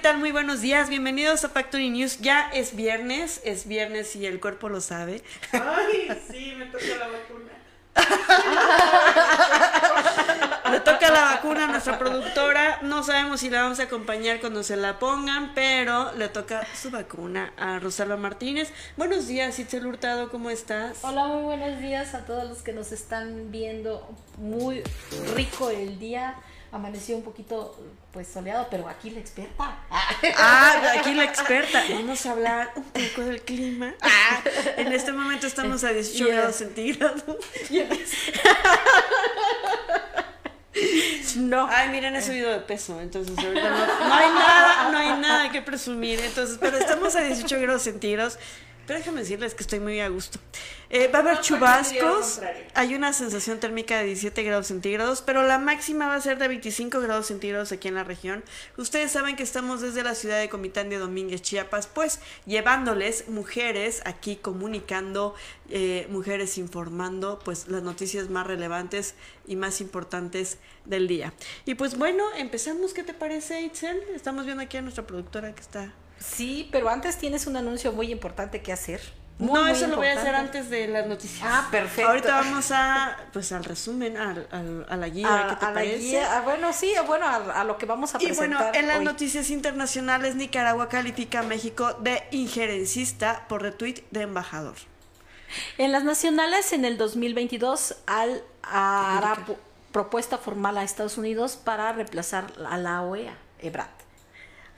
Hola, ¿qué tal? Muy buenos días. Bienvenidos a Factory News. Ya es viernes, es viernes y el cuerpo lo sabe. Ay, sí, me toca la vacuna. Le toca la vacuna a nuestra productora. No sabemos si la vamos a acompañar cuando se la pongan, pero le toca su vacuna a Rosalba Martínez. Buenos días, Itzel Hurtado, ¿cómo estás? Hola, muy buenos días a todos los que nos están viendo. Muy rico el día. Amaneció un poquito pues soleado, pero aquí la experta. Ah, aquí la experta. Vamos a hablar un poco del clima. Ah, en este momento estamos a 18 grados centígrados. No. Ay, miren, he subido de peso, entonces ahorita no, no, hay nada, no hay nada que presumir. Entonces, pero estamos a 18 grados centígrados. Pero déjame decirles que estoy muy a gusto. Eh, va a haber chubascos. Hay una sensación térmica de 17 grados centígrados, pero la máxima va a ser de 25 grados centígrados aquí en la región. Ustedes saben que estamos desde la ciudad de Comitán de Domínguez, Chiapas, pues llevándoles mujeres aquí comunicando, eh, mujeres informando, pues las noticias más relevantes y más importantes del día. Y pues bueno, empezamos. ¿Qué te parece, Itzel? Estamos viendo aquí a nuestra productora que está Sí, pero antes tienes un anuncio muy importante que hacer. no, eso lo voy a hacer antes de las noticias. Ah, perfecto. Ahorita vamos a, pues al resumen, a, a, la guía, ¿qué te a parece? La guía, bueno, sí, bueno, a, lo que vamos a presentar Y bueno, en las noticias internacionales, Nicaragua califica a México de injerencista por retweet de embajador. En las nacionales, en el 2022, al hará propuesta formal a Estados Unidos para reemplazar a la OEA, EBRAT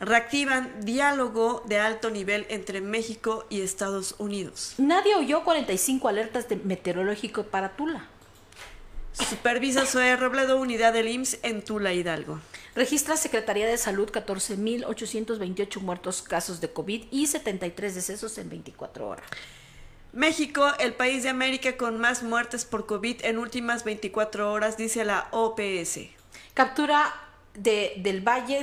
reactivan diálogo de alto nivel entre México y Estados Unidos. Nadie oyó 45 alertas de meteorológico para Tula. Supervisa Zoe Robledo, unidad del IMSS en Tula Hidalgo. Registra Secretaría de Salud 14.828 muertos casos de COVID y 73 decesos en 24 horas. México, el país de América con más muertes por COVID en últimas 24 horas, dice la OPS. Captura de, del Valle,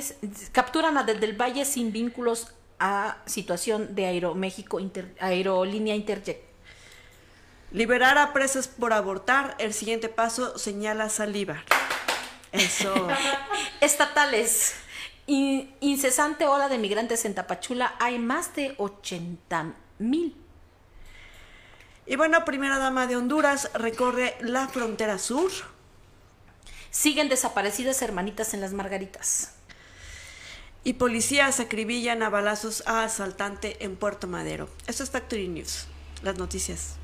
capturan a Del Valle sin vínculos a situación de Aeroméxico, inter, Aerolínea Interjet. Liberar a presas por abortar, el siguiente paso señala Saliva. Eso. Estatales. incesante ola de migrantes en Tapachula. Hay más de 80 mil. Y bueno, primera dama de Honduras recorre la frontera sur. Siguen desaparecidas hermanitas en las Margaritas. Y policías acribillan a balazos a asaltante en Puerto Madero. Esto es Factory News. Las noticias.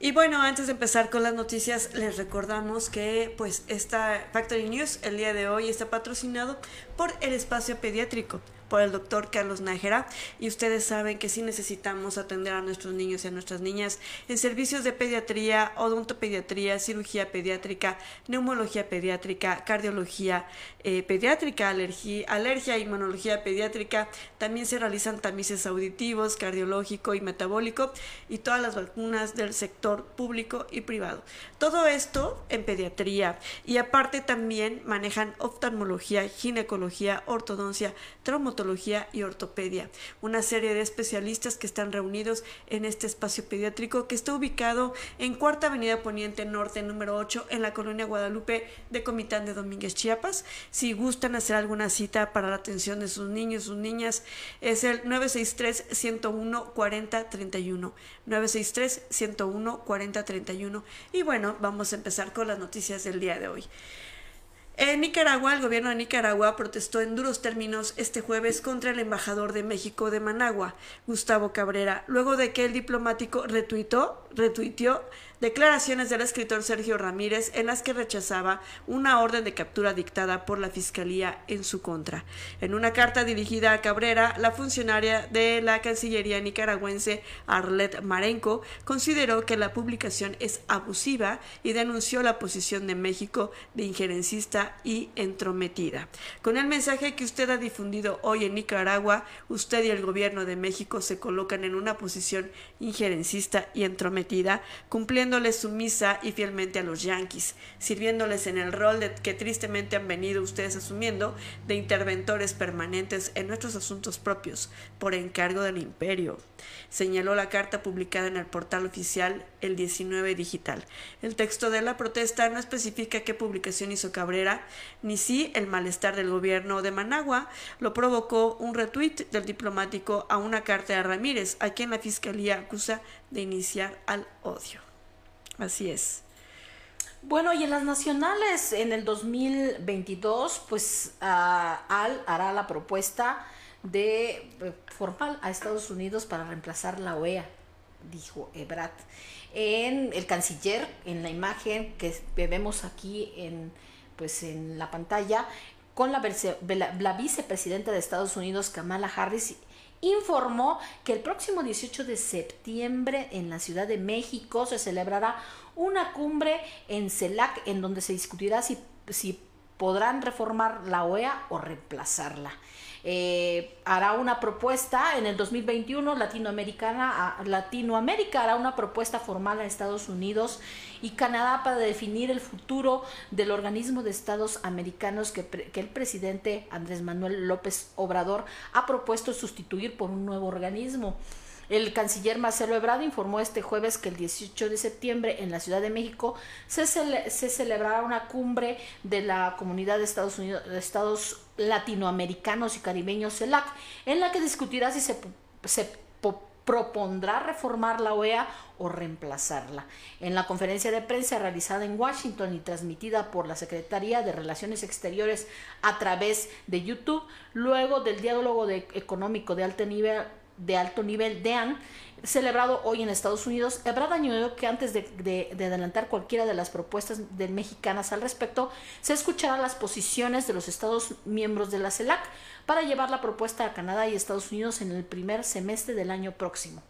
Y bueno, antes de empezar con las noticias, les recordamos que pues esta Factory News el día de hoy está patrocinado por el espacio pediátrico por el doctor Carlos Nájera y ustedes saben que sí necesitamos atender a nuestros niños y a nuestras niñas en servicios de pediatría, odontopediatría, cirugía pediátrica, neumología pediátrica, cardiología eh, pediátrica, alergia, alergia, inmunología pediátrica, también se realizan tamices auditivos, cardiológico y metabólico y todas las vacunas del sector público y privado. Todo esto en pediatría y aparte también manejan oftalmología, ginecología, ortodoncia, traumatología, y ortopedia, una serie de especialistas que están reunidos en este espacio pediátrico que está ubicado en Cuarta Avenida Poniente Norte, número 8, en la colonia Guadalupe de Comitán de Domínguez, Chiapas. Si gustan hacer alguna cita para la atención de sus niños, sus niñas, es el 963-101-4031. 963-101-4031. Y bueno, vamos a empezar con las noticias del día de hoy. En Nicaragua, el gobierno de Nicaragua protestó en duros términos este jueves contra el embajador de México de Managua, Gustavo Cabrera, luego de que el diplomático retuitó, retuiteó declaraciones del escritor Sergio Ramírez en las que rechazaba una orden de captura dictada por la Fiscalía en su contra. En una carta dirigida a Cabrera, la funcionaria de la Cancillería nicaragüense Arlet Marenco consideró que la publicación es abusiva y denunció la posición de México de injerencista y entrometida. Con el mensaje que usted ha difundido hoy en Nicaragua, usted y el gobierno de México se colocan en una posición injerencista y entrometida, cumpliéndoles sumisa y fielmente a los yanquis, sirviéndoles en el rol que tristemente han venido ustedes asumiendo de interventores permanentes en nuestros asuntos propios, por encargo del imperio señaló la carta publicada en el portal oficial El 19 Digital. El texto de la protesta no especifica qué publicación hizo Cabrera, ni si el malestar del gobierno de Managua lo provocó un retweet del diplomático a una carta de Ramírez, a quien la fiscalía acusa de iniciar al odio. Así es. Bueno, y en las nacionales en el 2022, pues ah, Al hará la propuesta de eh, formal a Estados Unidos para reemplazar la OEA, dijo Ebrat. En el canciller, en la imagen que vemos aquí en, pues en la pantalla, con la, la vicepresidenta de Estados Unidos, Kamala Harris, informó que el próximo 18 de septiembre en la Ciudad de México se celebrará una cumbre en CELAC en donde se discutirá si, si podrán reformar la OEA o reemplazarla. Eh, hará una propuesta en el 2021, Latinoamericana, Latinoamérica hará una propuesta formal a Estados Unidos y Canadá para definir el futuro del organismo de Estados americanos que, que el presidente Andrés Manuel López Obrador ha propuesto sustituir por un nuevo organismo. El canciller Marcelo Ebrard informó este jueves que el 18 de septiembre en la Ciudad de México se, se celebrará una cumbre de la Comunidad de Estados Unidos, de Estados Latinoamericanos y Caribeños CELAC, en la que discutirá si se, propondrá reformar la OEA o reemplazarla. En la conferencia de prensa realizada en Washington y transmitida por la Secretaría de Relaciones Exteriores a través de YouTube, luego del diálogo económico de alto nivel de alto nivel DEAN, celebrado hoy en Estados Unidos, Ebrard añadió que antes de, adelantar cualquiera de las propuestas de mexicanas al respecto, se escucharán las posiciones de los Estados miembros de la CELAC para llevar la propuesta a Canadá y Estados Unidos en el primer semestre del año próximo.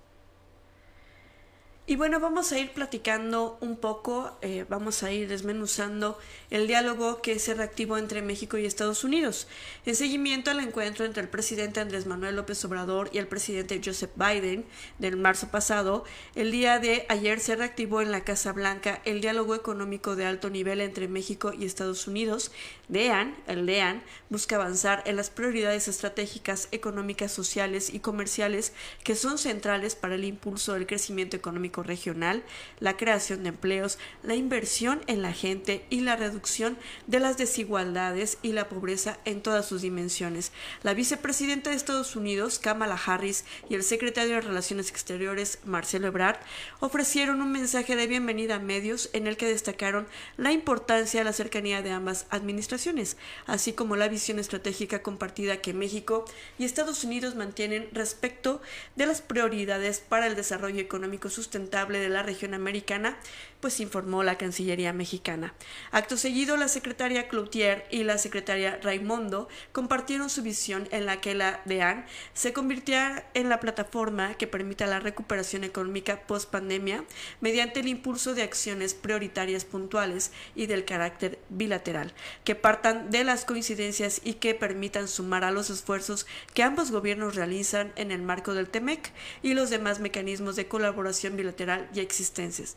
Y bueno, vamos a ir platicando un poco, eh, vamos a ir desmenuzando el diálogo que se reactivó entre México y Estados Unidos, en seguimiento al encuentro entre el presidente Andrés Manuel López Obrador y el presidente Joseph Biden del marzo pasado. El día de ayer se reactivó en la Casa Blanca el diálogo económico de alto nivel entre México y Estados Unidos. DEAN, el DEAN, busca avanzar en las prioridades estratégicas económicas, sociales y comerciales que son centrales para el impulso del crecimiento económico regional, la creación de empleos, la inversión en la gente y la reducción de las desigualdades y la pobreza en todas sus dimensiones. La vicepresidenta de Estados Unidos, Kamala Harris, y el secretario de Relaciones Exteriores, Marcelo Ebrard, ofrecieron un mensaje de bienvenida a medios en el que destacaron la importancia de la cercanía de ambas administraciones, así como la visión estratégica compartida que México y Estados Unidos mantienen respecto de las prioridades para el desarrollo económico sustentable de la región americana, pues informó la Cancillería mexicana. Acto seguido, la secretaria Cloutier y la secretaria Raimondo compartieron su visión en la que la DEAN se convirtiera en la plataforma que permita la recuperación económica post pandemia mediante el impulso de acciones prioritarias puntuales y del carácter bilateral, que partan de las coincidencias y que permitan sumar a los esfuerzos que ambos gobiernos realizan en el marco del TEMEC y los demás mecanismos de colaboración bilateral y existentes.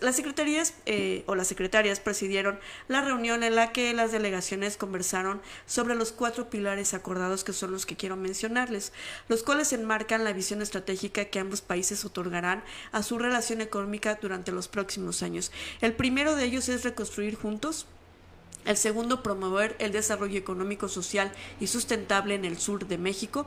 Las secretarías eh, o las secretarias presidieron la reunión en la que las delegaciones conversaron sobre los cuatro pilares acordados que son los que quiero mencionarles, los cuales enmarcan la visión estratégica que ambos países otorgarán a su relación económica durante los próximos años. El primero de ellos es reconstruir juntos el segundo, promover el desarrollo económico, social y sustentable en el sur de México.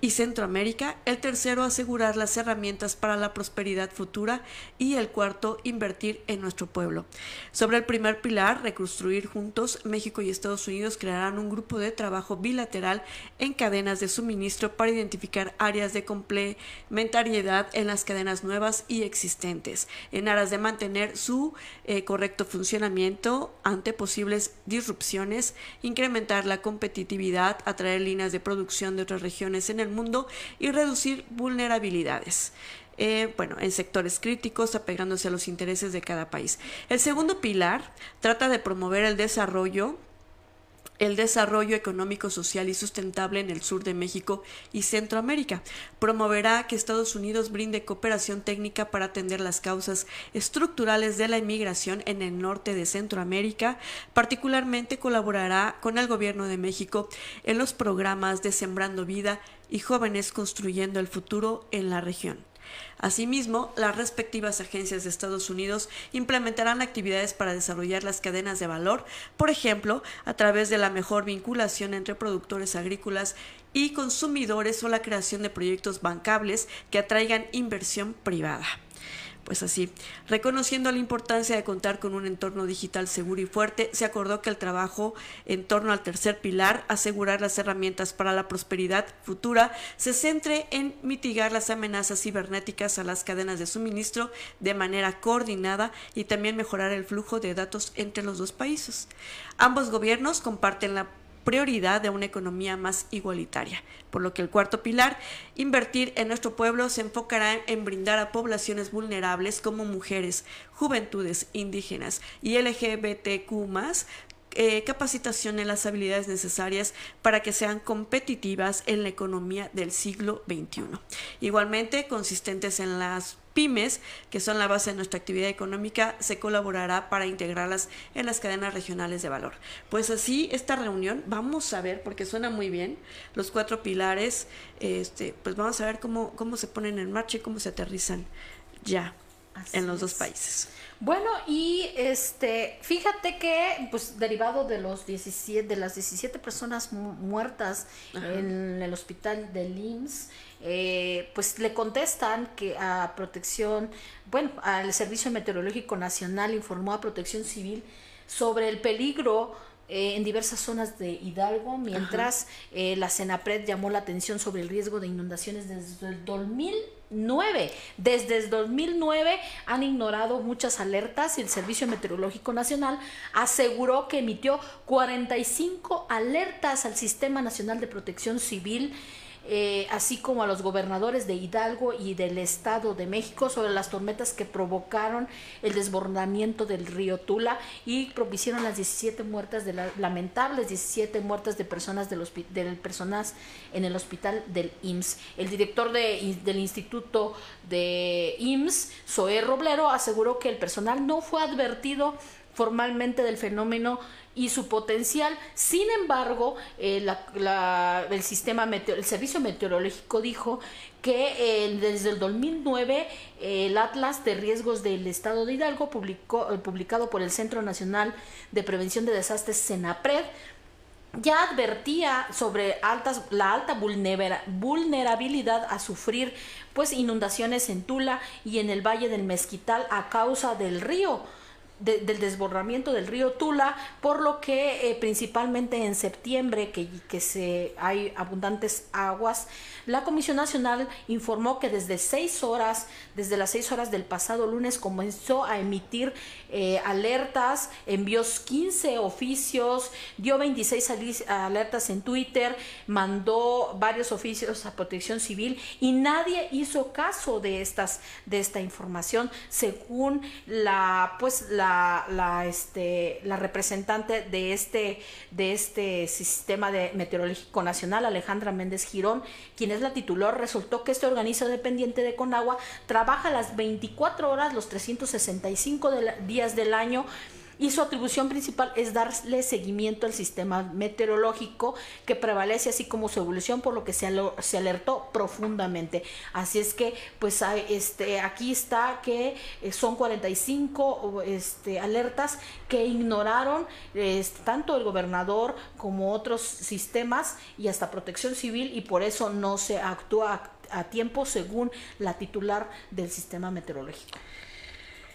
Y Centroamérica, el tercero asegurar las herramientas para la prosperidad futura y el cuarto invertir en nuestro pueblo. Sobre el primer pilar, reconstruir juntos, México y Estados Unidos crearán un grupo de trabajo bilateral en cadenas de suministro para identificar áreas de complementariedad en las cadenas nuevas y existentes, en aras de mantener su eh, correcto funcionamiento ante posibles disrupciones, incrementar la competitividad, atraer líneas de producción de otras regiones en el mundo y reducir vulnerabilidades. Eh, bueno, en sectores críticos, apegándose a los intereses de cada país. El segundo pilar trata de promover el desarrollo el desarrollo económico, social y sustentable en el sur de México y Centroamérica. Promoverá que Estados Unidos brinde cooperación técnica para atender las causas estructurales de la inmigración en el norte de Centroamérica. Particularmente colaborará con el gobierno de México en los programas de Sembrando Vida y Jóvenes Construyendo el Futuro en la región. Asimismo, las respectivas agencias de Estados Unidos implementarán actividades para desarrollar las cadenas de valor, por ejemplo, a través de la mejor vinculación entre productores agrícolas y consumidores o la creación de proyectos bancables que atraigan inversión privada. Pues así, reconociendo la importancia de contar con un entorno digital seguro y fuerte, se acordó que el trabajo en torno al tercer pilar, asegurar las herramientas para la prosperidad futura, se centre en mitigar las amenazas cibernéticas a las cadenas de suministro de manera coordinada y también mejorar el flujo de datos entre los dos países. Ambos gobiernos comparten la prioridad de una economía más igualitaria, por lo que el cuarto pilar, invertir en nuestro pueblo, se enfocará en brindar a poblaciones vulnerables como mujeres, juventudes indígenas y LGBTQ eh, capacitación en las habilidades necesarias para que sean competitivas en la economía del siglo XXI. Igualmente, consistentes en las pymes, que son la base de nuestra actividad económica, se colaborará para integrarlas en las cadenas regionales de valor. Pues así, esta reunión, vamos a ver, porque suena muy bien, los cuatro pilares, este, pues vamos a ver cómo, cómo se ponen en marcha y cómo se aterrizan ya en los dos países. Bueno, y este, fíjate que, pues, derivado de los 17, de las 17 personas muertas en el hospital de IMSS, eh, pues le contestan que a Protección, bueno, al Servicio Meteorológico Nacional informó a Protección Civil sobre el peligro eh, en diversas zonas de Hidalgo, mientras eh, la Senapred llamó la atención sobre el riesgo de inundaciones desde el 2000 9. Desde el 2009 han ignorado muchas alertas y el Servicio Meteorológico Nacional aseguró que emitió 45 alertas al Sistema Nacional de Protección Civil eh, así como a los gobernadores de Hidalgo y del Estado de México sobre las tormentas que provocaron el desbordamiento del río Tula y propiciaron las 17 muertes de las lamentables 17 muertes de personas del, del en el hospital del IMSS. El director de, del Instituto de IMSS, Zoé Roblero, aseguró que el personal no fue advertido formalmente del fenómeno y su potencial. Sin embargo, eh, el sistema el servicio meteorológico dijo que eh, desde el 2009 el Atlas de Riesgos del Estado de Hidalgo, publicó, eh, publicado por el Centro Nacional de Prevención de Desastres, CENAPRED, ya advertía sobre altas, la alta vulnerabilidad a sufrir pues inundaciones en Tula y en el Valle del Mezquital a causa del río del desbordamiento del río Tula, por lo que eh, principalmente en septiembre, que, que se, hay abundantes aguas, la Comisión Nacional informó que desde seis horas, desde las seis horas del pasado lunes, comenzó a emitir eh, alertas, envió 15 oficios, dio 26 alertas en Twitter, mandó varios oficios a Protección Civil y nadie hizo caso de estas de esta información, según la pues la la, este, la representante de este, de este sistema de meteorológico nacional, Alejandra Méndez Girón, quien es la titular, resultó que este organismo dependiente de Conagua trabaja las 24 horas, los 365 días del año y su atribución principal es darle seguimiento al sistema meteorológico que prevalece así como su evolución por lo que se, alertó profundamente así es que pues este aquí está que eh, son 45 este, alertas que ignoraron este, tanto el gobernador como otros sistemas y hasta protección civil y por eso no se actúa a tiempo según la titular del sistema meteorológico.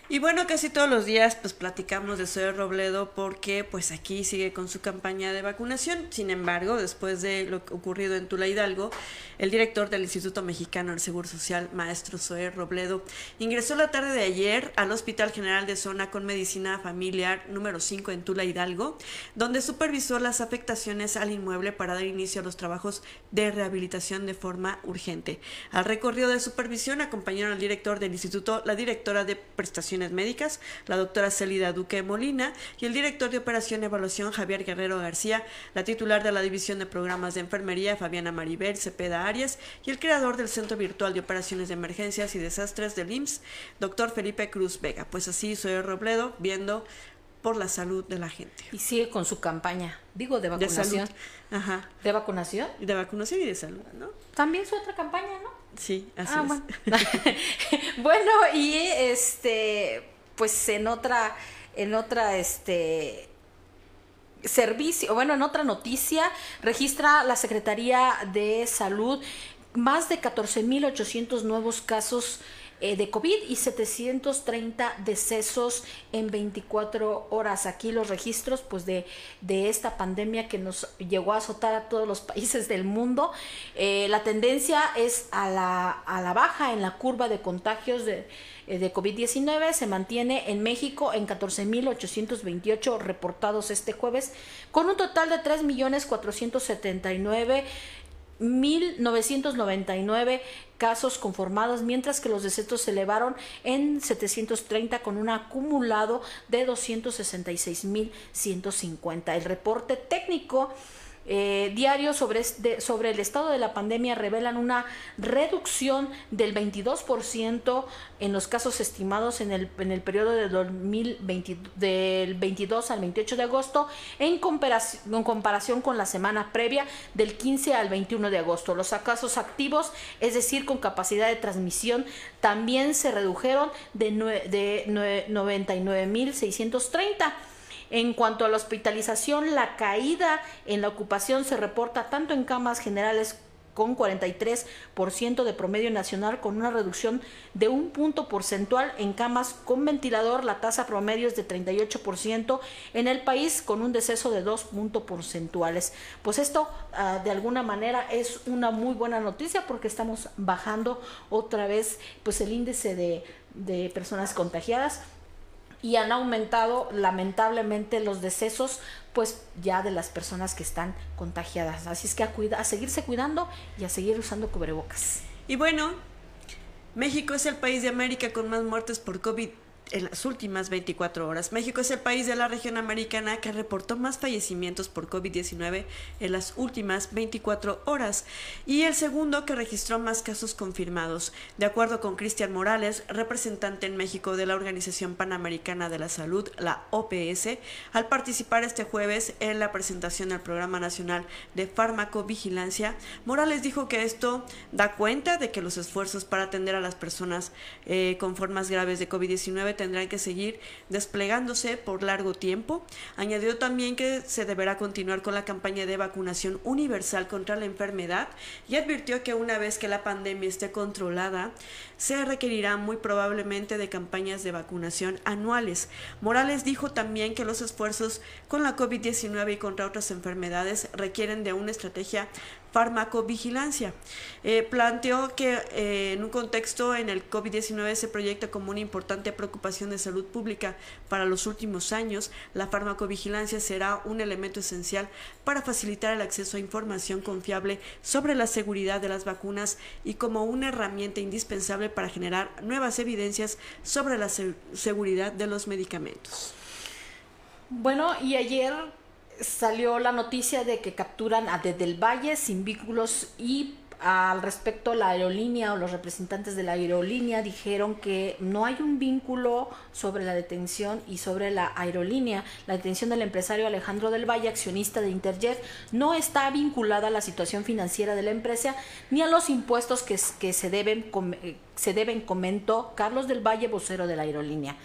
Y bueno, casi todos los días pues platicamos de Zoe Robledo porque pues aquí sigue con su campaña de vacunación. Sin embargo, después de lo ocurrido en Tula Hidalgo, el director del Instituto Mexicano del Seguro Social, maestro Zoe Robledo, ingresó la tarde de ayer al Hospital General de Zona con Medicina Familiar número 5 en Tula Hidalgo, donde supervisó las afectaciones al inmueble para dar inicio a los trabajos de rehabilitación de forma urgente. Al recorrido de supervisión acompañaron al director del instituto, la directora de prestación Médicas, la doctora Celida Duque Molina, y el director de Operación y Evaluación, Javier Guerrero García, la titular de la División de Programas de Enfermería, Fabiana Maribel Cepeda Arias, y el creador del Centro Virtual de Operaciones de Emergencias y Desastres del IMSS, doctor Felipe Cruz Vega. Pues así soy Robledo, viendo por la salud de la gente. Y sigue con su campaña, digo, de vacunación. De Ajá. ¿De vacunación? De vacunación y de salud, ¿no? También su otra campaña, ¿no? Sí, así ah, es. Bueno. y este, pues en otra, en otra, este servicio, bueno, en otra noticia, registra la Secretaría de Salud más de 14.800 nuevos casos eh, de COVID y 730 decesos en 24 horas. Aquí los registros pues de, de esta pandemia que nos llegó a azotar a todos los países del mundo. Eh, la tendencia es a la, a la baja en la curva de contagios de, eh, de COVID-19 se mantiene en México en 14.828 reportados este jueves, con un total de 3.479 1.999 casos conformados, mientras que los decesos se elevaron en 730 con un acumulado de 266.150. El reporte técnico eh, diarios sobre, sobre el estado de la pandemia revelan una reducción del 22% en los casos estimados en el, en el periodo de 2020, del 22 al 28 de agosto en comparación, en comparación con la semana previa del 15 al 21 de agosto. Los casos activos, es decir, con capacidad de transmisión, también se redujeron de, de 99.630 en cuanto a la hospitalización, la caída en la ocupación se reporta tanto en camas generales con 43% de promedio nacional, con una reducción de un punto porcentual en camas con ventilador. La tasa promedio es de 38% en el país, con un deceso de dos puntos porcentuales. Pues esto, ah, de alguna manera, es una muy buena noticia porque estamos bajando otra vez pues, el índice de, de personas contagiadas y han aumentado lamentablemente los decesos pues ya de las personas que están contagiadas. Así es que a, a seguirse cuidando y a seguir usando cubrebocas. Y bueno, México es el país de América con más muertes por COVID en las últimas 24 horas. México es el país de la región americana que reportó más fallecimientos por COVID-19 en las últimas 24 horas y el segundo que registró más casos confirmados. De acuerdo con Cristian Morales, representante en México de la Organización Panamericana de la Salud, la OPS, al participar este jueves en la presentación del Programa Nacional de Farmacovigilancia, Morales dijo que esto da cuenta de que los esfuerzos para atender a las personas eh, con formas graves de COVID-19 tendrán que seguir desplegándose por largo tiempo. Añadió también que se deberá continuar con la campaña de vacunación universal contra la enfermedad y advirtió que una vez que la pandemia esté controlada, se requerirá muy probablemente de campañas de vacunación anuales. Morales dijo también que los esfuerzos con la COVID-19 y contra otras enfermedades requieren de una estrategia farmacovigilancia. Eh, planteó que eh, en un contexto en el COVID-19 se proyecta como una importante preocupación de salud pública para los últimos años, la farmacovigilancia será un elemento esencial para facilitar el acceso a información confiable sobre la seguridad de las vacunas y como una herramienta indispensable para generar nuevas evidencias sobre la seguridad de los medicamentos. Bueno, y ayer salió la noticia de que capturan a Desde el Valle sin vínculos y al respecto, la aerolínea o los representantes de la aerolínea dijeron que no hay un vínculo sobre la detención y sobre la aerolínea. La detención del empresario Alejandro del Valle, accionista de Interjet, no está vinculada a la situación financiera de la empresa ni a los impuestos que, se, deben, eh, se deben, comentó Carlos del Valle, vocero de la aerolínea.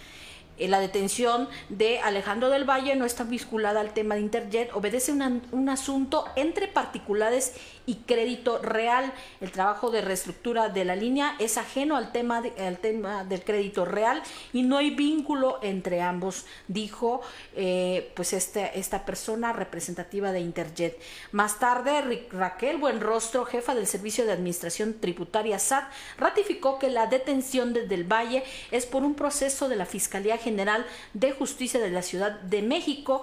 Eh, la detención de Alejandro del Valle no está vinculada al tema de Interjet, obedece un asunto entre particulares y crédito real. El trabajo de reestructura de la línea es ajeno al tema, tema del crédito real y no hay vínculo entre ambos, dijo eh, pues este, esta persona representativa de Interjet. Más tarde, Raquel Buenrostro, jefa del Servicio de Administración Tributaria SAT, ratificó que la detención de Del Valle es por un proceso de la Fiscalía General de Justicia de la Ciudad de México,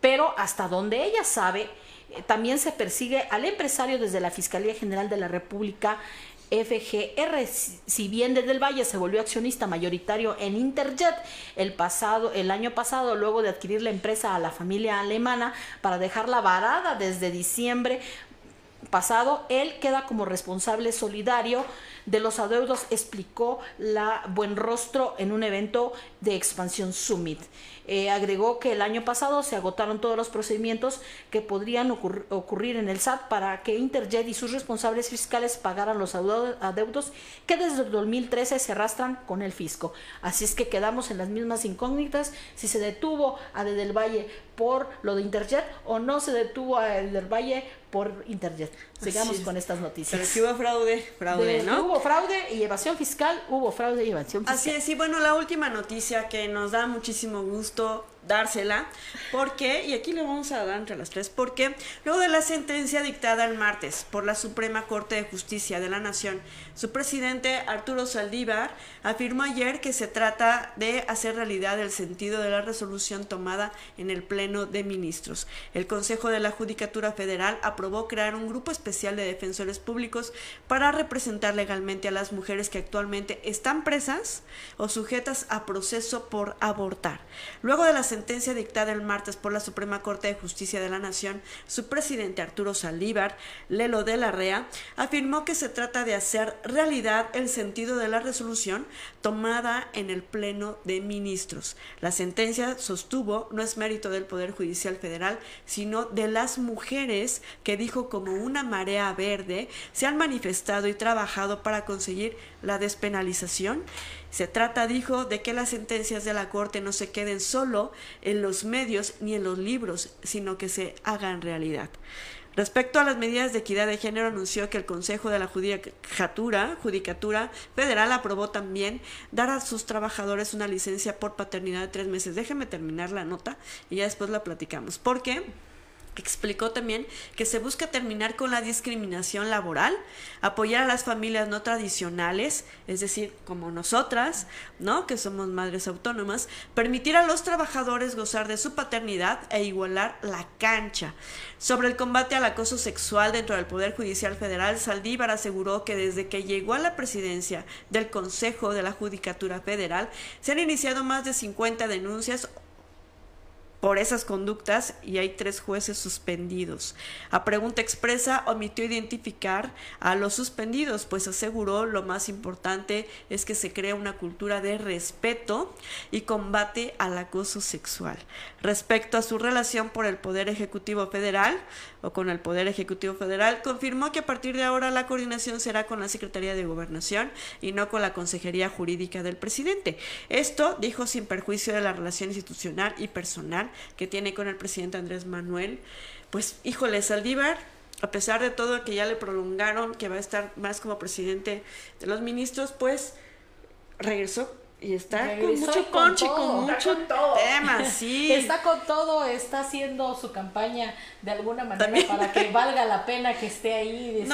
pero hasta donde ella sabe, también se persigue al empresario desde la Fiscalía General de la República. FGR, si bien desde el Valle se volvió accionista mayoritario en Interjet el pasado, el año pasado, luego de adquirir la empresa a la familia alemana para dejarla varada desde diciembre pasado, él queda como responsable solidario de los adeudos, explicó la Buen Rostro en un evento de Expansión Summit. Eh, agregó que el año pasado se agotaron todos los procedimientos que podrían ocurrir en el SAT para que Interjet y sus responsables fiscales pagaran los adeudos que desde el 2013 se arrastran con el fisco. Así es que quedamos en las mismas incógnitas si se detuvo a De del Valle por lo de Interjet o no se detuvo a De del Valle por Interjet. Sigamos con estas noticias. Pero si hubo fraude, fraude, ¿no? Hubo fraude y evasión fiscal, hubo fraude y evasión fiscal. Así es, y bueno, la última noticia que nos da muchísimo gusto dársela, porque, y aquí le vamos a dar entre las tres, porque luego de la sentencia dictada el martes por la Suprema Corte de Justicia de la Nación, su presidente Arturo Saldívar afirmó ayer que se trata de hacer realidad el sentido de la resolución tomada en el Pleno de Ministros. El Consejo de la Judicatura Federal aprobó crear un grupo especial de defensores públicos para representar legalmente a las mujeres que actualmente están presas o sujetas a proceso por abortar. Luego de la sentencia dictada el martes por la Suprema Corte de Justicia de la Nación, su presidente Arturo Saldívar, Lelo de la Rea, afirmó que se trata de hacer realidad el sentido de la resolución tomada en el Pleno de Ministros. La sentencia, sostuvo, no es mérito del Poder Judicial Federal, sino de las mujeres que dijo como una marea verde se han manifestado y trabajado para conseguir la despenalización se trata, dijo, de que las sentencias de la Corte no se queden solo en los medios ni en los libros, sino que se hagan realidad. Respecto a las medidas de equidad de género, anunció que el Consejo de la Judicatura, Judicatura Federal aprobó también dar a sus trabajadores una licencia por paternidad de tres meses. Déjeme terminar la nota y ya después la platicamos. ¿Por qué? Explicó también que se busca terminar con la discriminación laboral, apoyar a las familias no tradicionales, es decir, como nosotras, ¿no? Que somos madres autónomas, permitir a los trabajadores gozar de su paternidad e igualar la cancha. Sobre el combate al acoso sexual dentro del Poder Judicial Federal, Saldívar aseguró que desde que llegó a la presidencia del Consejo de la Judicatura Federal, se han iniciado más de 50 denuncias por esas conductas y hay tres jueces suspendidos. A pregunta expresa omitió identificar a los suspendidos, pues aseguró lo más importante es que se crea una cultura de respeto y combate al acoso sexual. Respecto a su relación por el Poder Ejecutivo Federal o con el Poder Ejecutivo Federal, confirmó que a partir de ahora la coordinación será con la Secretaría de Gobernación y no con la Consejería Jurídica del presidente. Esto dijo sin perjuicio de la relación institucional y personal que tiene con el presidente Andrés Manuel. Pues, híjole, Saldívar, a pesar de todo que ya le prolongaron, que va a estar más como presidente de los ministros, pues regresó y está con mucho ponche, con, mucho tema, sí. Está con todo, está haciendo su campaña de alguna manera para que valga la pena que esté ahí.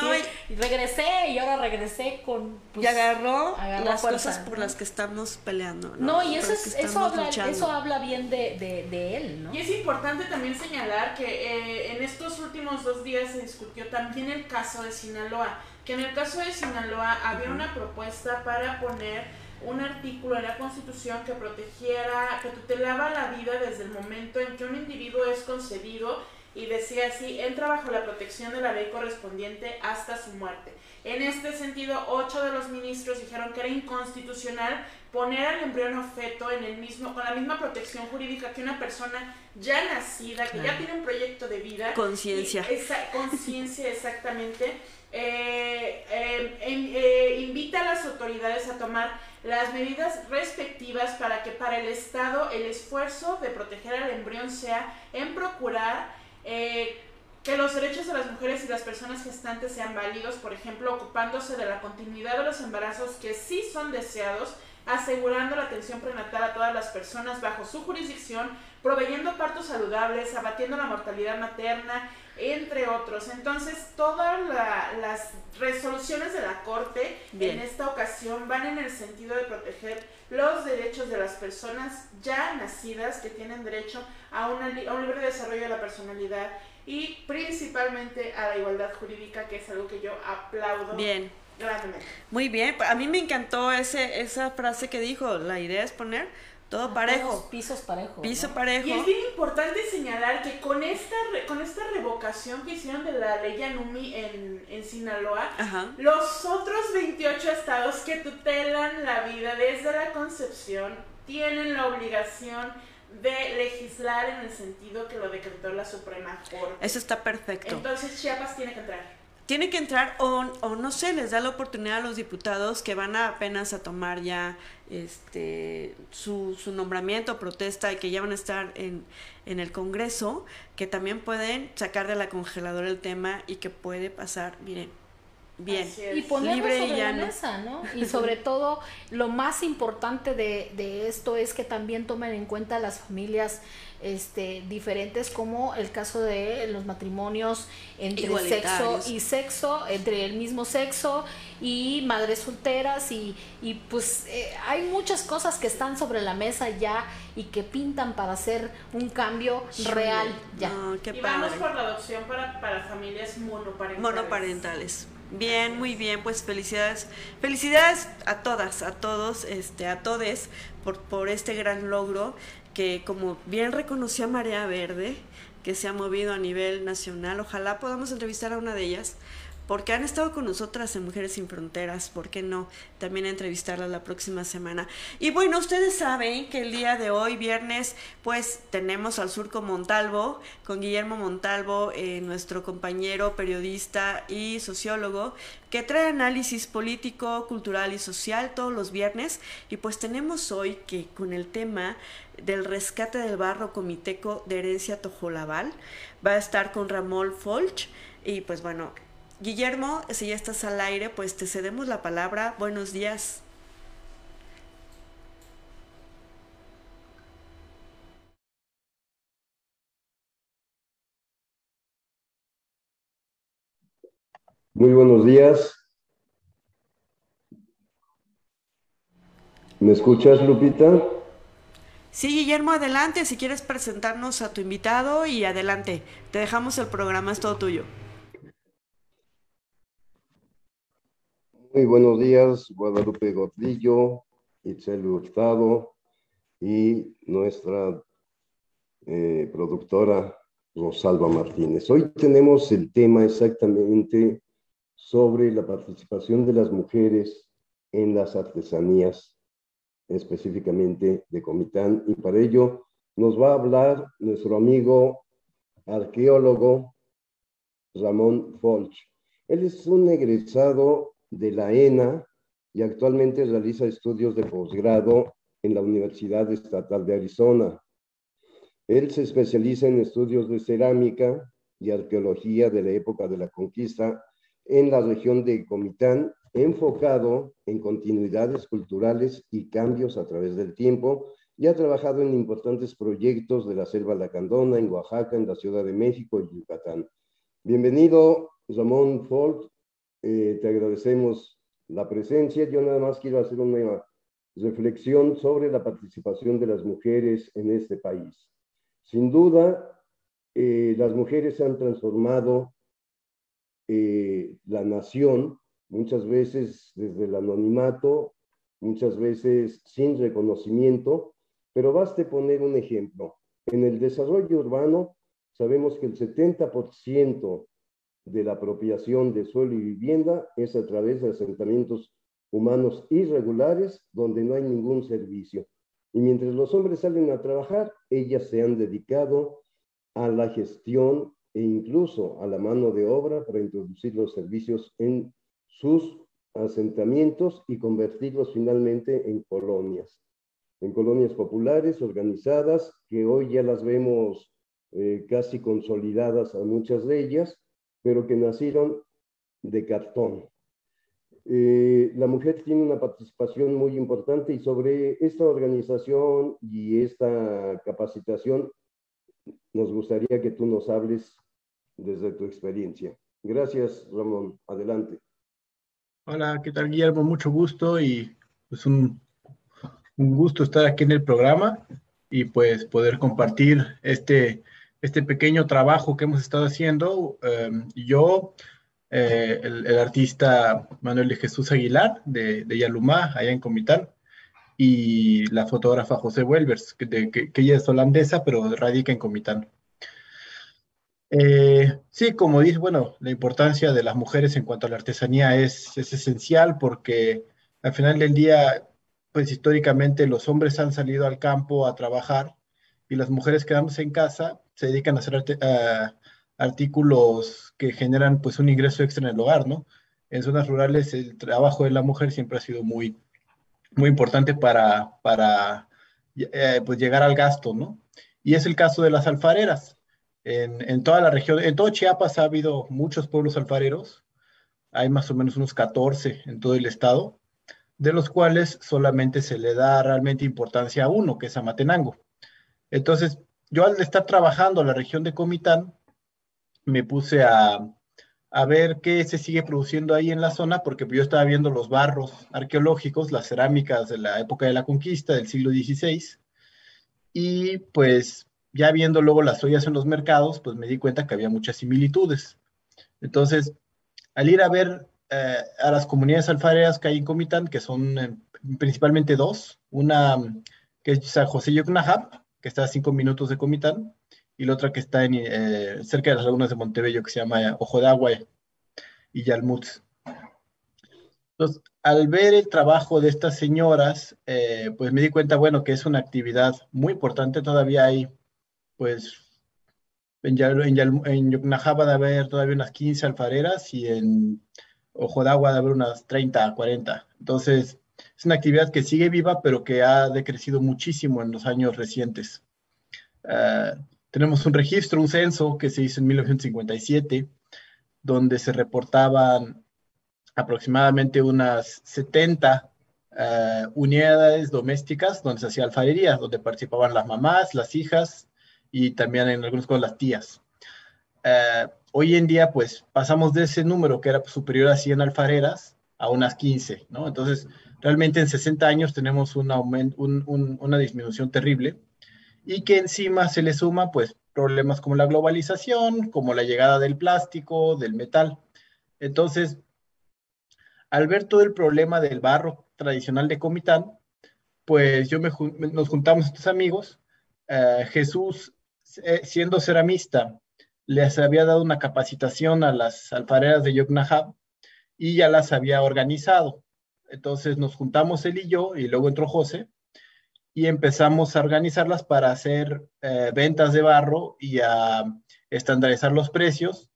y, regresé y ahora regresé con... Pues, y agarró, las cosas por las que estamos peleando. No, y eso, eso, habla, eso habla bien de, de, de, él, ¿no? Y es importante también señalar que eh, en estos últimos dos días se discutió también el caso de Sinaloa, que en el caso de Sinaloa había una propuesta para poner un artículo en la Constitución que protegiera, que tutelaba la vida desde el momento en que un individuo es concebido y decía así, entra bajo la protección de la ley correspondiente hasta su muerte. En este sentido, ocho de los ministros dijeron que era inconstitucional poner al embrión feto en el mismo, con la misma protección jurídica que una persona ya nacida, que ya tiene un proyecto de vida. Conciencia. Esa conciencia, exactamente. Eh, eh, eh, invita a las autoridades a tomar las medidas respectivas para que para el Estado el esfuerzo de proteger al embrión sea en procurar que los derechos de las mujeres y las personas gestantes sean válidos, por ejemplo, ocupándose de la continuidad de los embarazos que sí son deseados, asegurando la atención prenatal a todas las personas bajo su jurisdicción, proveyendo partos saludables, abatiendo la mortalidad materna, entre otros. Entonces, todas las resoluciones de la Corte en esta ocasión van en el sentido de proteger los derechos de las personas ya nacidas que tienen derecho a, una, a un libre desarrollo de la personalidad y principalmente a la igualdad jurídica, que es algo que yo aplaudo. Bien. Muy bien, a mí me encantó ese, esa frase que dijo, la idea es poner todo parejo. pisos parejos. Piso parejo. Y es bien importante señalar que con esta, con esta revocación que hicieron de la ley Yanumi en, en Sinaloa, los otros 28 estados que tutelan la vida desde la concepción tienen la obligación de legislar en el sentido que lo decretó la Suprema Corte. Eso está perfecto. Entonces Chiapas tiene que entrar. Tiene que entrar o, o no sé, les da la oportunidad a los diputados que van a apenas a tomar ya este su, su nombramiento, protesta y que ya van a estar en, en el Congreso, que también pueden sacar de la congeladora el tema y que puede pasar, miren, bien y ponerlo sobre la mesa no y sobre todo lo más importante de, de, esto es que también tomen en cuenta las familias este diferentes como el caso de los matrimonios entre sexo y sexo entre el mismo sexo y madres solteras y, y pues eh, hay muchas cosas que están sobre la mesa ya y que pintan para hacer un cambio real ya. Y vamos por la adopción para, para familias monoparentales. Monoparentales. Bien, muy bien, pues felicidades. Felicidades a todas, a todos, este, a todes por, por este gran logro que como bien reconoció Marea Verde, que se ha movido a nivel nacional, ojalá podamos entrevistar a una de ellas porque han estado con nosotras en Mujeres Sin Fronteras, ¿por qué no? También entrevistarlas la próxima semana. Y bueno, ustedes saben que el día de hoy, viernes, pues tenemos al Surco Montalvo, con Guillermo Montalvo, eh, nuestro compañero periodista y sociólogo, que trae análisis político, cultural y social todos los viernes. Y pues tenemos hoy que con el tema del rescate del barro comiteco de herencia Tojolabal, va a estar con Ramón Folch. Y pues bueno, Guillermo, si ya estás al aire, pues te cedemos la palabra. Buenos días. Muy buenos días. ¿Me escuchas, Lupita? Sí, Guillermo, adelante. Si quieres presentarnos a tu invitado y adelante. Te dejamos el programa, es todo tuyo. Muy buenos días, Guadalupe Gordillo, Itzel Hurtado y nuestra eh, productora Rosalba Martínez. Hoy tenemos el tema exactamente sobre la participación de las mujeres en las artesanías, específicamente de Comitán, y para ello nos va a hablar nuestro amigo arqueólogo Ramón Folch. Él es un egresado de la ENA y actualmente realiza estudios de posgrado en la Universidad Estatal de Arizona. Él se especializa en estudios de cerámica y arqueología de la época de la conquista en la región de Comitán, enfocado en continuidades culturales y cambios a través del tiempo, y ha trabajado en importantes proyectos de la selva lacandona, en Oaxaca, en la Ciudad de México y Yucatán. Bienvenido, Ramón Folk, eh, te agradecemos la presencia. Yo nada más quiero hacer una reflexión sobre la participación de las mujeres en este país. Sin duda, eh, las mujeres han transformado eh, la nación, muchas veces desde el anonimato, muchas veces sin reconocimiento, pero baste poner un ejemplo. En el desarrollo urbano sabemos que el 70% de la apropiación de suelo y vivienda es a través de asentamientos humanos irregulares donde no hay ningún servicio. Y mientras los hombres salen a trabajar, ellas se han dedicado a la gestión e incluso a la mano de obra para introducir los servicios en sus asentamientos y convertirlos finalmente en colonias, en colonias populares organizadas que hoy ya las vemos eh, casi consolidadas a muchas de ellas, pero que nacieron de cartón. Eh, la mujer tiene una participación muy importante y sobre esta organización y esta capacitación nos gustaría que tú nos hables desde tu experiencia. Gracias, Ramón. Adelante. Hola, ¿qué tal, Guillermo? Mucho gusto y pues un, un gusto estar aquí en el programa y pues poder compartir este, este pequeño trabajo que hemos estado haciendo. Eh, yo, eh, el, artista Manuel de Jesús Aguilar de, de Yalumá, allá en Comitán, y la fotógrafa José Welvers, que, que, ella es holandesa, pero radica en Comitán. Eh, sí, como dice, bueno, la importancia de las mujeres en cuanto a la artesanía es, es esencial porque al final del día, pues históricamente los hombres han salido al campo a trabajar y las mujeres quedándose en casa se dedican a hacer artículos que generan pues un ingreso extra en el hogar, ¿no? En zonas rurales el trabajo de la mujer siempre ha sido muy, muy importante para, para eh, pues llegar al gasto, ¿no? Y es el caso de las alfareras. En, en, toda la región, en todo Chiapas ha habido muchos pueblos alfareros, hay más o menos unos 14 en todo el estado, de los cuales solamente se le da realmente importancia a uno, que es Amatenango. Entonces, yo al estar trabajando en la región de Comitán, me puse a, ver qué se sigue produciendo ahí en la zona, porque yo estaba viendo los barros arqueológicos, las cerámicas de la época de la conquista del siglo XVI, y pues ya viendo luego las ollas en los mercados, pues me di cuenta que había muchas similitudes. Entonces, al ir a ver eh, a las comunidades alfareras que hay en Comitán, que son eh, principalmente dos, una que es San José Yocnajab, que está a cinco minutos de Comitán, y la otra que está en, eh, cerca de las lagunas de Montebello, que se llama Ojo de Agua y Yalmutz. Entonces, al ver el trabajo de estas señoras, eh, pues me di cuenta, bueno, que es una actividad muy importante. Todavía hay, pues, en, en, en de haber todavía unas 15 alfareras y en Ojo de Agua de haber unas 30, 40. Entonces, es una actividad que sigue viva, pero que ha decrecido muchísimo en los años recientes. Ah, tenemos un registro, un censo que se hizo en 1957, donde se reportaban aproximadamente unas 70 ah, unidades domésticas donde se hacía alfarería, donde participaban las mamás, las hijas y también en algunos casos las tías. Ah, hoy en día, pues pasamos de ese número que era superior a 100 alfareras a unas 15, ¿no? Entonces, realmente en 60 años tenemos un aumento, una disminución terrible y que encima se le suma pues problemas como la globalización, como la llegada del plástico, del metal. Entonces, al ver todo el problema del barro tradicional de Comitán, pues yo nos juntamos estos amigos. Eh, Jesús, eh, siendo ceramista, les había dado una capacitación a las alfareras de Yoknahab y ya las había organizado. Entonces nos juntamos él y yo, y luego entró José, y empezamos a organizarlas para hacer eh, ventas de barro y a estandarizar los precios.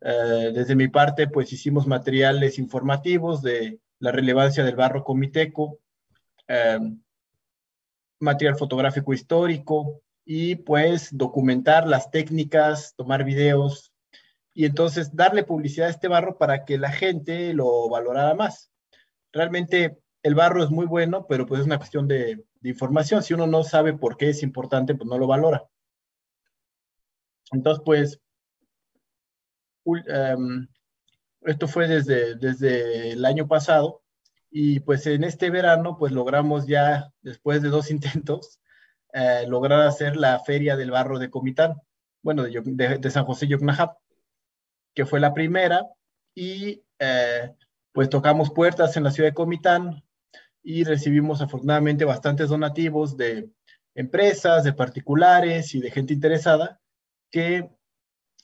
Eh, desde mi parte, pues hicimos materiales informativos de la relevancia del barro comiteco, eh, material fotográfico histórico y pues documentar las técnicas, tomar videos y entonces darle publicidad a este barro para que la gente lo valorara más realmente el barro es muy bueno, pero pues es una cuestión de, información. Si uno no sabe por qué es importante, pues no lo valora. Entonces, pues, em, esto fue desde, desde el año pasado y pues en este verano, pues logramos ya, después de dos intentos, eh, lograr hacer la feria del barro de Comitán, bueno, de, San José Yocnajap, que fue la primera y eh, pues tocamos puertas en la ciudad de Comitán y recibimos afortunadamente bastantes donativos de empresas, de particulares y de gente interesada que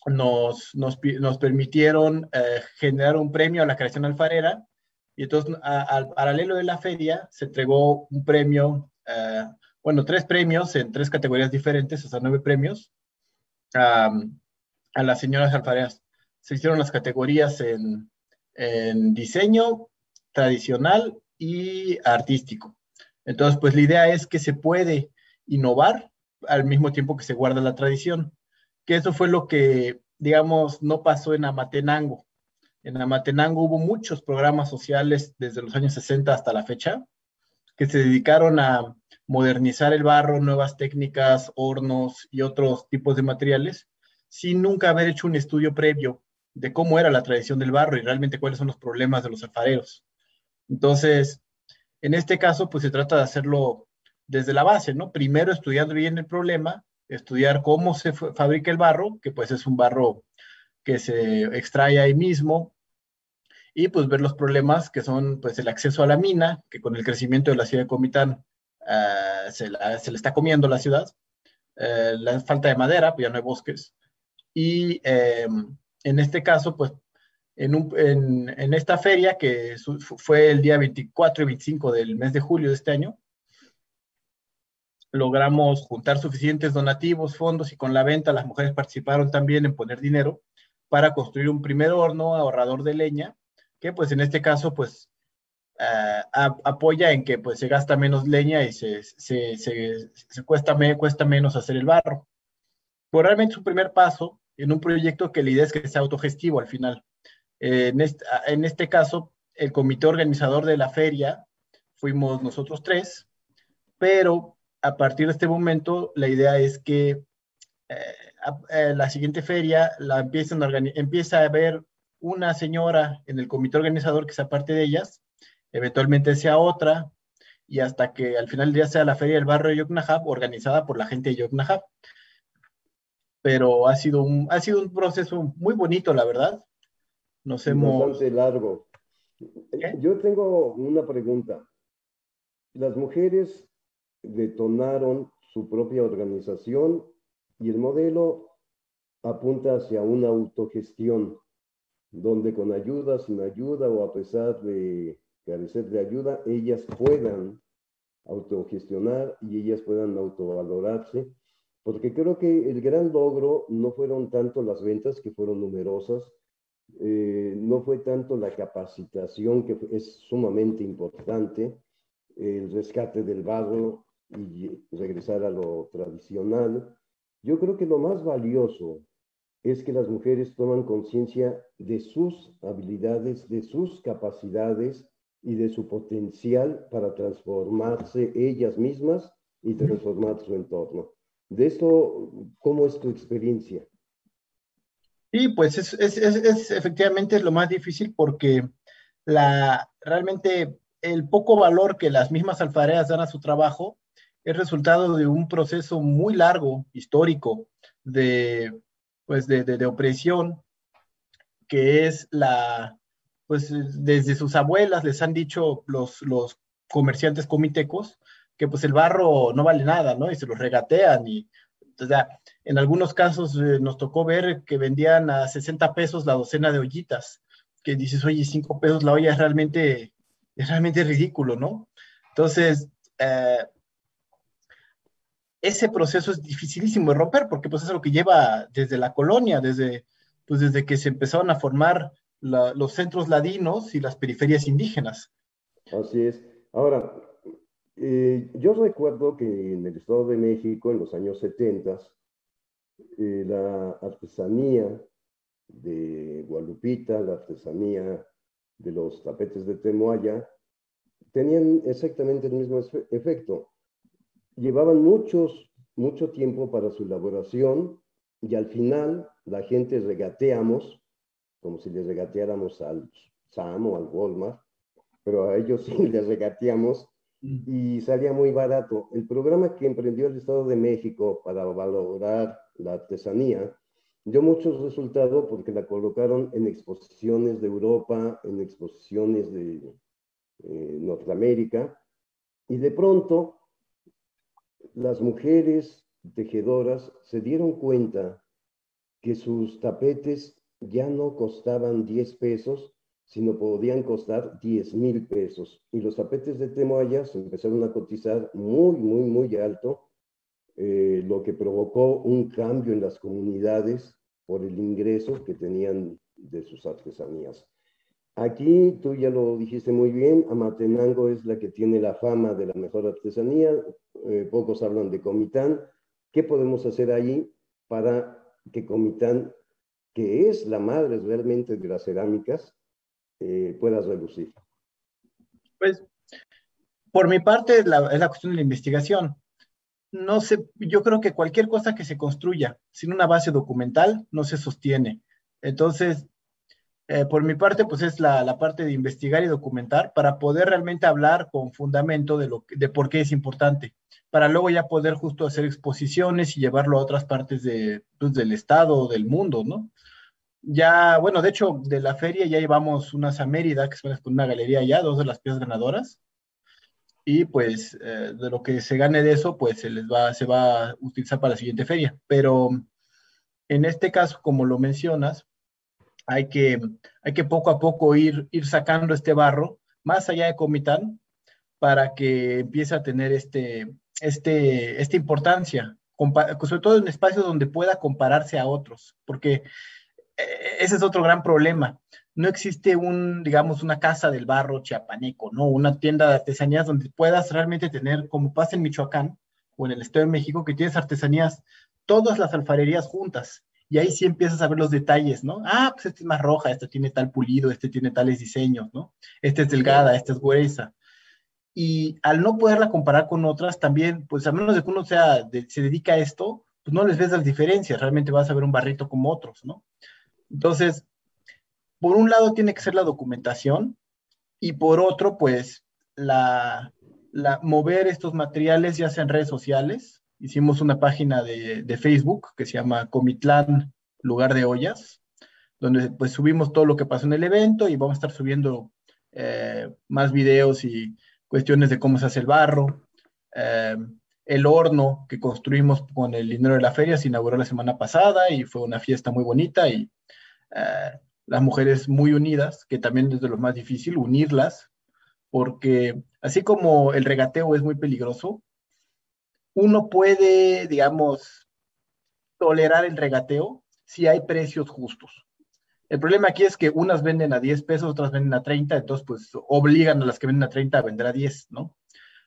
nos, nos, nos permitieron eh, generar un premio a la creación alfarera. Y entonces, al paralelo de la feria, se entregó un premio, eh, bueno, tres premios en tres categorías diferentes, o sea, nueve premios, a las señoras alfareras. Se hicieron las categorías en, en diseño tradicional y artístico. Entonces, pues la idea es que se puede innovar al mismo tiempo que se guarda la tradición que eso fue lo que, digamos, no pasó en Amatenango. En Amatenango hubo muchos programas sociales desde los años 60 hasta la fecha que se dedicaron a modernizar el barro, nuevas técnicas, hornos y otros tipos de materiales, sin nunca haber hecho un estudio previo de cómo era la tradición del barro y realmente cuáles son los problemas de los alfareros. Entonces, en este caso, pues se trata de hacerlo desde la base, ¿no? Primero estudiando bien el problema estudiar cómo se fabrica el barro, que pues es un barro que se extrae ahí mismo, y pues ver los problemas que son pues el acceso a la mina, que con el crecimiento de la ciudad de Comitán uh, se, le está comiendo la ciudad, uh, la falta de madera, pues ya no hay bosques, y eh, en este caso pues en, un, en, esta feria que fue el día 24 y 25 del mes de julio de este año, logramos juntar suficientes donativos, fondos y con la venta las mujeres participaron también en poner dinero para construir un primer horno ahorrador de leña, que pues en este caso pues uh, apoya en que pues se gasta menos leña y se, se, se, cuesta, me, cuesta menos hacer el barro. Pues realmente es un primer paso en un proyecto que la idea es que sea autogestivo al final. En, este, caso, el comité organizador de la feria fuimos nosotros tres, pero a partir de este momento, la idea es que eh, eh, la siguiente feria la a empieza a haber una señora en el comité organizador que sea parte de ellas, eventualmente sea otra, y hasta que al final del día sea la feria del barrio de Yoknahab, organizada por la gente de Yoknahab. Pero ha sido un, ha sido un proceso muy bonito, la verdad. Nos hemos... Bastante largo. Yo tengo una pregunta. Las mujeres detonaron su propia organización y el modelo apunta hacia una autogestión, donde con ayuda, sin ayuda o a pesar de carecer de ayuda, ellas puedan autogestionar y ellas puedan autovalorarse, porque creo que el gran logro no fueron tanto las ventas, que fueron numerosas, eh, no fue tanto la capacitación, que es sumamente importante, el rescate del barro, y regresar a lo tradicional, yo creo que lo más valioso es que las mujeres toman conciencia de sus habilidades, de sus capacidades y de su potencial para transformarse ellas mismas y transformar su entorno. De esto, ¿cómo es tu experiencia? Sí, pues es, es, es, es efectivamente lo más difícil porque la, realmente el poco valor que las mismas alfareas dan a su trabajo es resultado de un proceso muy largo, histórico, de, pues de, de, opresión, que es la, pues desde sus abuelas les han dicho los, los comerciantes comitecos que pues el barro no vale nada, ¿no? Y se los regatean y, o en algunos casos eh, nos tocó ver que vendían a 60 pesos la docena de ollitas, que dices, oye, 5 pesos la olla es realmente, es realmente ridículo, ¿no? Entonces, eh, ese proceso es dificilísimo de romper porque pues es lo que lleva desde la colonia, desde, pues desde que se empezaron a formar los centros ladinos y las periferias indígenas. Así es. Ahora, eh, yo recuerdo que en el Estado de México, en los años 70, eh, la artesanía de Gualupita, la artesanía de los tapetes de Temoaya, tenían exactamente el mismo efecto. Llevaban muchos, mucho tiempo para su elaboración y al final la gente regateamos, como si les regateáramos al Sam o al Walmart, pero a ellos sí les regateamos y salía muy barato. El programa que emprendió el Estado de México para valorar la artesanía dio muchos resultados porque la colocaron en exposiciones de Europa, en exposiciones de eh, Norteamérica, y de pronto las mujeres tejedoras se dieron cuenta que sus tapetes ya no costaban 10 pesos, sino podían costar 10 mil pesos. Y los tapetes de Temoaya se empezaron a cotizar muy, muy, muy alto, eh, lo que provocó un cambio en las comunidades por el ingreso que tenían de sus artesanías. Aquí, tú ya lo dijiste muy bien, Amatenango es la que tiene la fama de la mejor artesanía, eh, pocos hablan de Comitán. ¿Qué podemos hacer ahí para que Comitán, que es la madre realmente de las cerámicas, eh, pueda reducir? Pues, por mi parte, es la, es la cuestión de la investigación. No sé, yo creo que cualquier cosa que se construya sin una base documental no se sostiene. Entonces, eh, por mi parte, pues es la, la, parte de investigar y documentar para poder realmente hablar con fundamento de, lo, de por qué es importante, para luego ya poder justo hacer exposiciones y llevarlo a otras partes de, pues, del estado o del mundo, ¿no? Ya, bueno, de hecho, de la feria ya llevamos unas a que es una galería ya, dos de las piezas ganadoras, y pues eh, de lo que se gane de eso, pues se les va, se va a utilizar para la siguiente feria. Pero en este caso, como lo mencionas, hay que, hay que poco a poco ir, ir sacando este barro más allá de Comitán para que empiece a tener este, este, esta importancia, sobre todo en espacios donde pueda compararse a otros, porque ese es otro gran problema. No existe un, digamos, una casa del barro chiapaneco, ¿no? Una tienda de artesanías donde puedas realmente tener, como pasa en Michoacán o en el Estado de México, que tienes artesanías, todas las alfarerías juntas y ahí sí empiezas a ver los detalles, ¿no? Ah, pues este es más roja, este tiene tal pulido, este tiene tales diseños, ¿no? Este es delgada, esta es gruesa. Y al no poderla comparar con otras, también, pues a menos de que uno sea, se dedica a esto, pues no les ves las diferencias, realmente vas a ver un barrito como otros, ¿no? Entonces, por un lado tiene que ser la documentación y por otro, pues, la, mover estos materiales ya sea en redes sociales, hicimos una página de, de, Facebook que se llama Comitlán Lugar de Ollas, donde pues subimos todo lo que pasó en el evento y vamos a estar subiendo eh, más videos y cuestiones de cómo se hace el barro. Eh, el horno que construimos con el dinero de la feria se inauguró la semana pasada y fue una fiesta muy bonita y eh, las mujeres muy unidas, que también es de lo más difícil, unirlas, porque así como el regateo es muy peligroso, uno puede, digamos, tolerar el regateo si hay precios justos. El problema aquí es que unas venden a 10 pesos, otras venden a 30, entonces pues obligan a las que venden a 30 a vender a 10, ¿no?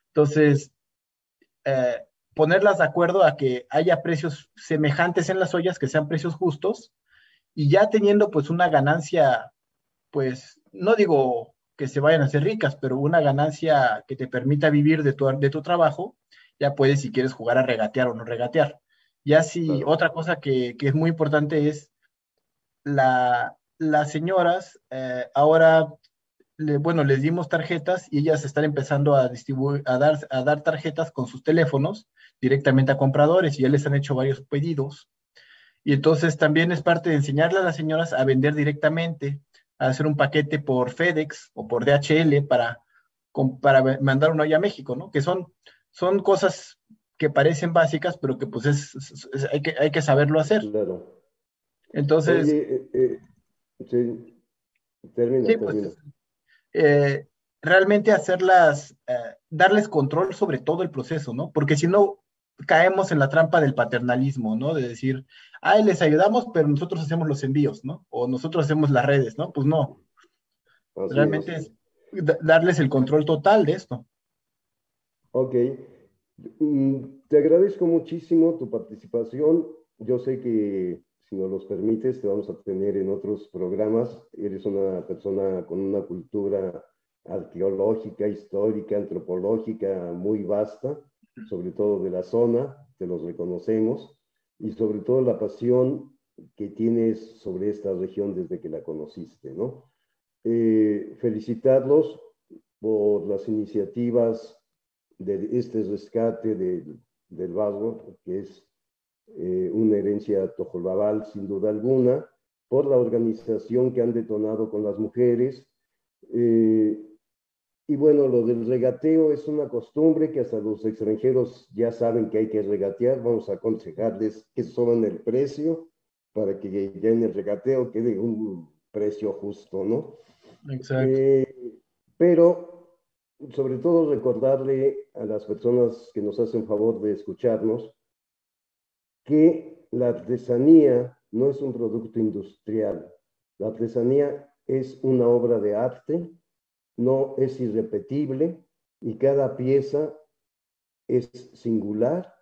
Entonces, eh, ponerlas de acuerdo a que haya precios semejantes en las ollas, que sean precios justos, y ya teniendo pues una ganancia, pues no digo que se vayan a hacer ricas, pero una ganancia que te permita vivir de tu, de tu trabajo, ya puedes si quieres jugar a regatear o no regatear. Ya si otra cosa que, que, es muy importante es la, las señoras eh, ahora, le, bueno, les dimos tarjetas y ellas están empezando a distribuir, a dar, a dar tarjetas con sus teléfonos directamente a compradores y ya les han hecho varios pedidos. Y entonces también es parte de enseñarle a las señoras a vender directamente, a hacer un paquete por FedEx o por DHL para, para mandar una olla a México, ¿no? Que son son cosas que parecen básicas, pero que pues es, hay, que, hay que saberlo hacer. Claro. Entonces... Eh, eh, sí, termina, sí, pues, eh, realmente hacerlas, darles control sobre todo el proceso, ¿no? Porque si no, caemos en la trampa del paternalismo, ¿no? De decir, ay, les ayudamos, pero nosotros hacemos los envíos, ¿no? O nosotros hacemos las redes, ¿no? Pues no. Realmente es darles el control total de esto. Ok. Mm, te agradezco muchísimo tu participación. Yo sé que si nos los permites, te vamos a tener en otros programas. Eres una persona con una cultura arqueológica, histórica, antropológica muy vasta, sobre todo de la zona, te los reconocemos, y sobre todo la pasión que tienes sobre esta región desde que la conociste, ¿no? Eh, felicitarlos por las iniciativas de este rescate del barro, que es eh, una herencia tojolabal sin duda alguna, por la organización que han detonado con las mujeres. Eh, y bueno, lo del regateo es una costumbre que hasta los extranjeros ya saben que hay que regatear. Vamos a aconsejarles que suban el precio para que ya en el regateo quede un precio justo, ¿no? Exacto. Eh, pero sobre todo recordarle a las personas que nos hacen favor de escucharnos que la artesanía no es un producto industrial. La artesanía es una obra de arte, no es irrepetible y cada pieza es singular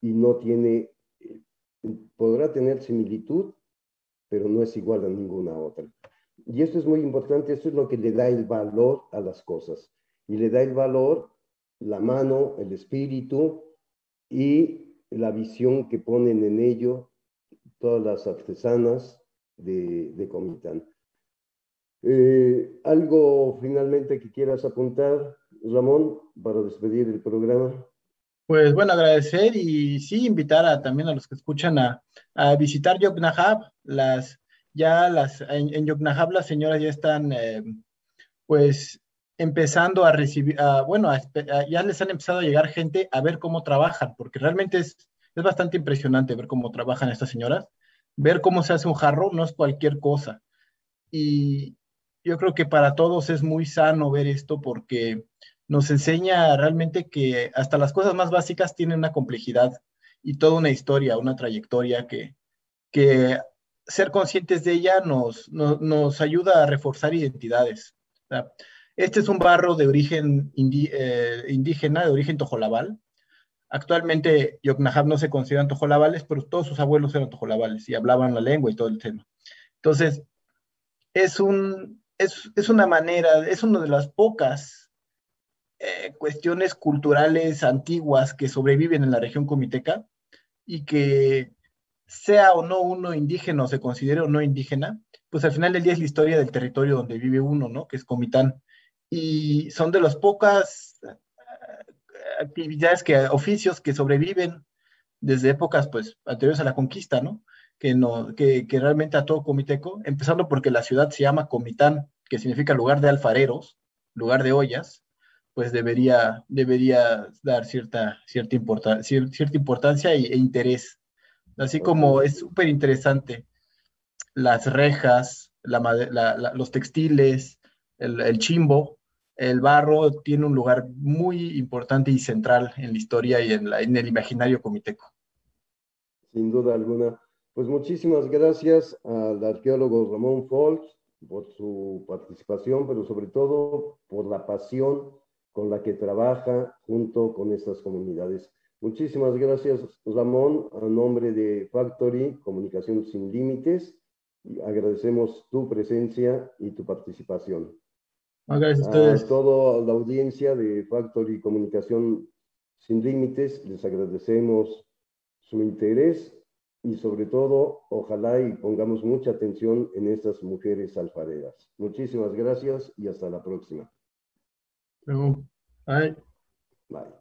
y no tiene, podrá tener similitud, pero no es igual a ninguna otra. Y esto es muy importante, esto es lo que le da el valor a las cosas. Y le da el valor la mano, el espíritu y la visión que ponen en ello todas las artesanas de, Comitán. Eh, ¿Algo finalmente que quieras apuntar, Ramón, para despedir el programa? Pues bueno, agradecer y sí invitar a, también a los que escuchan a, a visitar Yoknahab. Las, ya las, en, Yoknahab las señoras ya están eh, pues empezando a recibir, a, bueno, a, ya les han empezado a llegar gente a ver cómo trabajan, porque realmente es, es bastante impresionante ver cómo trabajan estas señoras, ver cómo se hace un jarro no es cualquier cosa. Y yo creo que para todos es muy sano ver esto porque nos enseña realmente que hasta las cosas más básicas tienen una complejidad y toda una historia, una trayectoria que, que ser conscientes de ella nos, nos, nos ayuda a reforzar identidades. Este es un barro de origen indi, eh, indígena, de origen tojolabal. Actualmente Yoknahab no se consideran tojolabales, pero todos sus abuelos eran tojolabales y hablaban la lengua y todo el tema. Entonces, es, un, es, es una manera, es una de las pocas eh, cuestiones culturales antiguas que sobreviven en la región comiteca y que sea o no uno indígena o se considere o no indígena, pues al final del día es la historia del territorio donde vive uno, ¿no? Que es Comitán. Y son de las pocas eh, actividades, que, oficios que sobreviven desde épocas, pues, anteriores a la conquista, ¿no? Que, no, que, que realmente a todo comiteco, empezando porque la ciudad se llama Comitán, que significa lugar de alfareros, lugar de ollas, pues debería, debería dar cierta, cierta, importan cierta importancia e, e interés. Así como es súper interesante las rejas, la, la, los textiles, el, el, chimbo, el barro tiene un lugar muy importante y central en la historia y en, la, en el imaginario comiteco. Sin duda alguna. Pues muchísimas gracias al arqueólogo Ramón Folks por su participación, pero sobre todo por la pasión con la que trabaja junto con estas comunidades. Muchísimas gracias, Ramón, a nombre de Factory Comunicación Sin Límites. agradecemos tu presencia y tu participación. Gracias a ustedes. A toda la audiencia de Factory Comunicación Sin Límites, les agradecemos su interés y sobre todo, ojalá y pongamos mucha atención en estas mujeres alfareras. Muchísimas gracias y hasta la próxima. Bye. Bye.